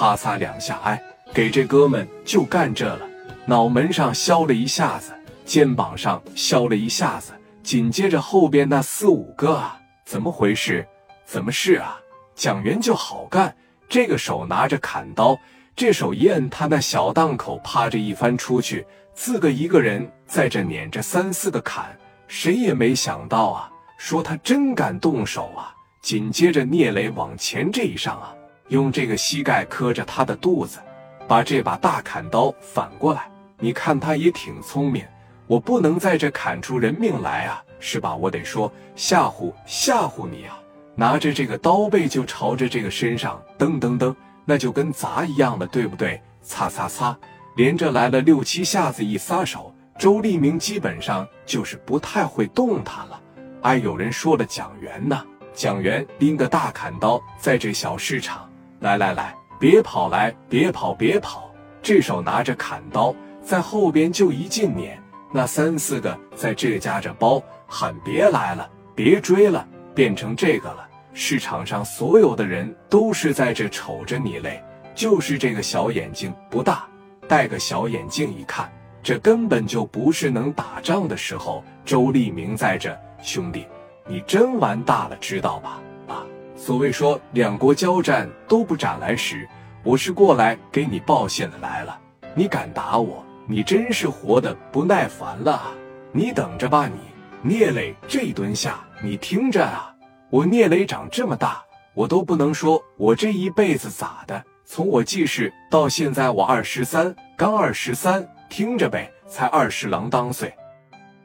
啪嚓两下，哎，给这哥们就干这了，脑门上削了一下子，肩膀上削了一下子，紧接着后边那四五个啊，怎么回事？怎么是啊？蒋元就好干，这个手拿着砍刀，这手一摁，他那小档口趴着一翻出去，自个一个人在这撵着三四个砍，谁也没想到啊，说他真敢动手啊！紧接着聂磊往前这一上啊。用这个膝盖磕着他的肚子，把这把大砍刀反过来。你看他也挺聪明，我不能在这砍出人命来啊，是吧？我得说吓唬吓唬你啊！拿着这个刀背就朝着这个身上噔噔噔，那就跟砸一样的，对不对？擦擦擦，连着来了六七下子，一撒手，周立明基本上就是不太会动弹了。哎，有人说了，蒋元呢？蒋元拎个大砍刀在这小市场。来来来，别跑来，别跑，别跑！这手拿着砍刀，在后边就一劲撵，那三四个在这夹着包喊：“别来了，别追了！”变成这个了。市场上所有的人都是在这瞅着你嘞，就是这个小眼睛不大，戴个小眼镜一看，这根本就不是能打仗的时候。周立明在这，兄弟，你真完大了，知道吧？所谓说两国交战都不斩来时，我是过来给你报信的来了。你敢打我，你真是活的不耐烦了。你等着吧，你聂磊这一顿下，你听着啊！我聂磊长这么大，我都不能说我这一辈子咋的。从我记事到现在，我二十三，刚二十三，听着呗，才二十郎当岁。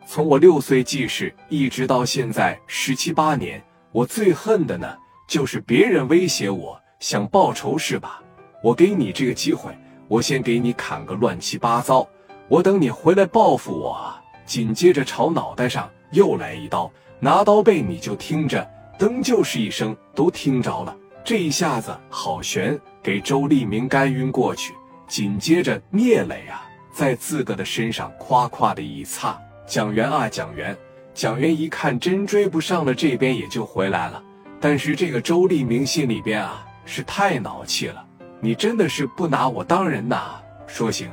从我六岁记事一直到现在十七八年，我最恨的呢。就是别人威胁我，想报仇是吧？我给你这个机会，我先给你砍个乱七八糟，我等你回来报复我啊！紧接着朝脑袋上又来一刀，拿刀背你就听着，噔就是一声，都听着了。这一下子好悬，给周立明干晕过去。紧接着聂磊啊，在自个的身上夸夸的一擦，蒋元啊蒋元，蒋元一看真追不上了，这边也就回来了。但是这个周立明心里边啊是太恼气了，你真的是不拿我当人呐？说行，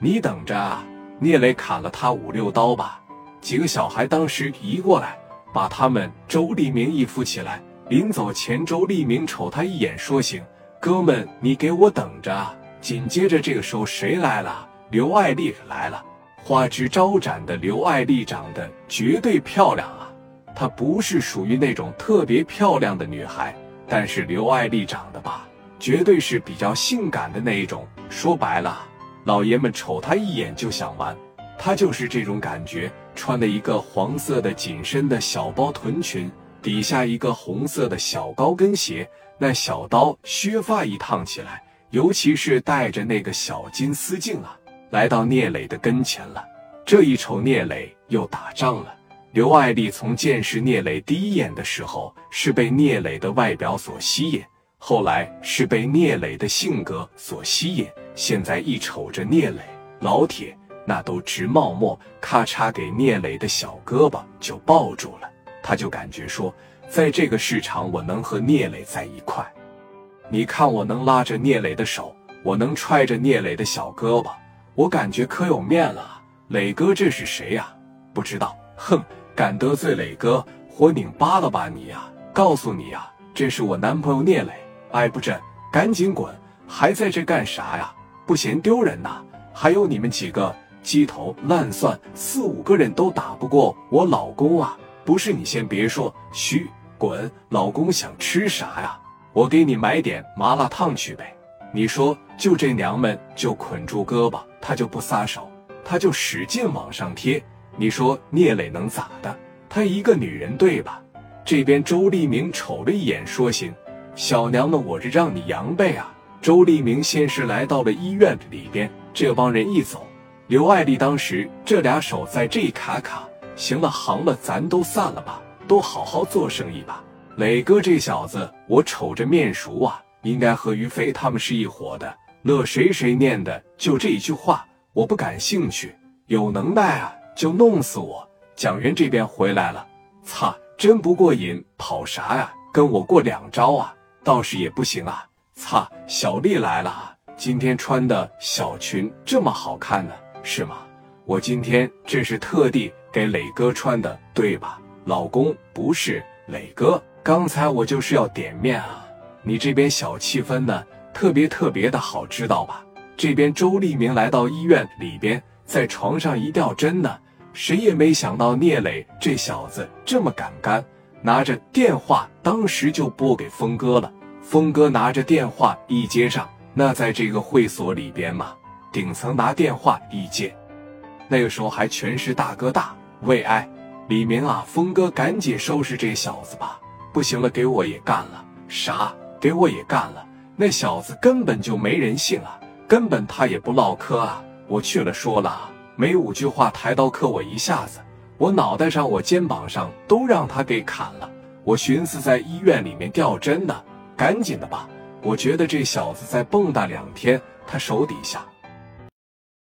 你等着啊！聂磊砍了他五六刀吧。几个小孩当时移过来，把他们周立明一扶起来。临走前，周立明瞅他一眼，说行，哥们，你给我等着。紧接着这个时候谁来了？刘爱丽来了，花枝招展的刘爱丽长得绝对漂亮啊！她不是属于那种特别漂亮的女孩，但是刘爱丽长得吧，绝对是比较性感的那一种。说白了，老爷们瞅她一眼就想玩，她就是这种感觉。穿了一个黄色的紧身的小包臀裙，底下一个红色的小高跟鞋，那小刀削发一烫起来，尤其是戴着那个小金丝镜啊，来到聂磊的跟前了。这一瞅，聂磊又打仗了。刘爱丽从见识聂磊第一眼的时候，是被聂磊的外表所吸引，后来是被聂磊的性格所吸引，现在一瞅着聂磊，老铁那都直冒沫，咔嚓给聂磊的小胳膊就抱住了。他就感觉说，在这个市场，我能和聂磊在一块，你看我能拉着聂磊的手，我能揣着聂磊的小胳膊，我感觉可有面了。磊哥，这是谁呀？不知道，哼。敢得罪磊哥，活拧巴了吧你呀！告诉你呀，这是我男朋友聂磊。哎，不是，赶紧滚！还在这干啥呀？不嫌丢人呐？还有你们几个鸡头烂蒜，四五个人都打不过我老公啊！不是你先别说，嘘，滚！老公想吃啥呀？我给你买点麻辣烫去呗。你说，就这娘们就捆住胳膊，他就不撒手，他就使劲往上贴。你说聂磊能咋的？她一个女人，对吧？这边周立明瞅了一眼，说：“行，小娘们，我这让你扬呗啊！”周立明先是来到了医院里边，这帮人一走，刘爱丽当时这俩手在这卡卡，行了，行了，咱都散了吧，都好好做生意吧。磊哥这小子，我瞅着面熟啊，应该和于飞他们是一伙的。乐谁谁念的，就这一句话，我不感兴趣，有能耐啊！就弄死我！蒋元这边回来了，擦，真不过瘾，跑啥呀？跟我过两招啊？倒是也不行啊！擦，小丽来了啊，今天穿的小裙这么好看呢，是吗？我今天这是特地给磊哥穿的，对吧？老公，不是磊哥，刚才我就是要点面啊。你这边小气氛呢，特别特别的好，知道吧？这边周立明来到医院里边，在床上一吊针呢，谁也没想到聂磊这小子这么敢干，拿着电话当时就拨给峰哥了。峰哥拿着电话一接上，那在这个会所里边嘛，顶层拿电话一接。那个时候还全是大哥大，喂哎，李明啊，峰哥赶紧收拾这小子吧，不行了，给我也干了。啥？给我也干了？那小子根本就没人性啊，根本他也不唠嗑啊。我去了，说了每五句话，抬刀磕我一下子，我脑袋上、我肩膀上都让他给砍了。我寻思在医院里面吊针呢，赶紧的吧。我觉得这小子再蹦跶两天，他手底下。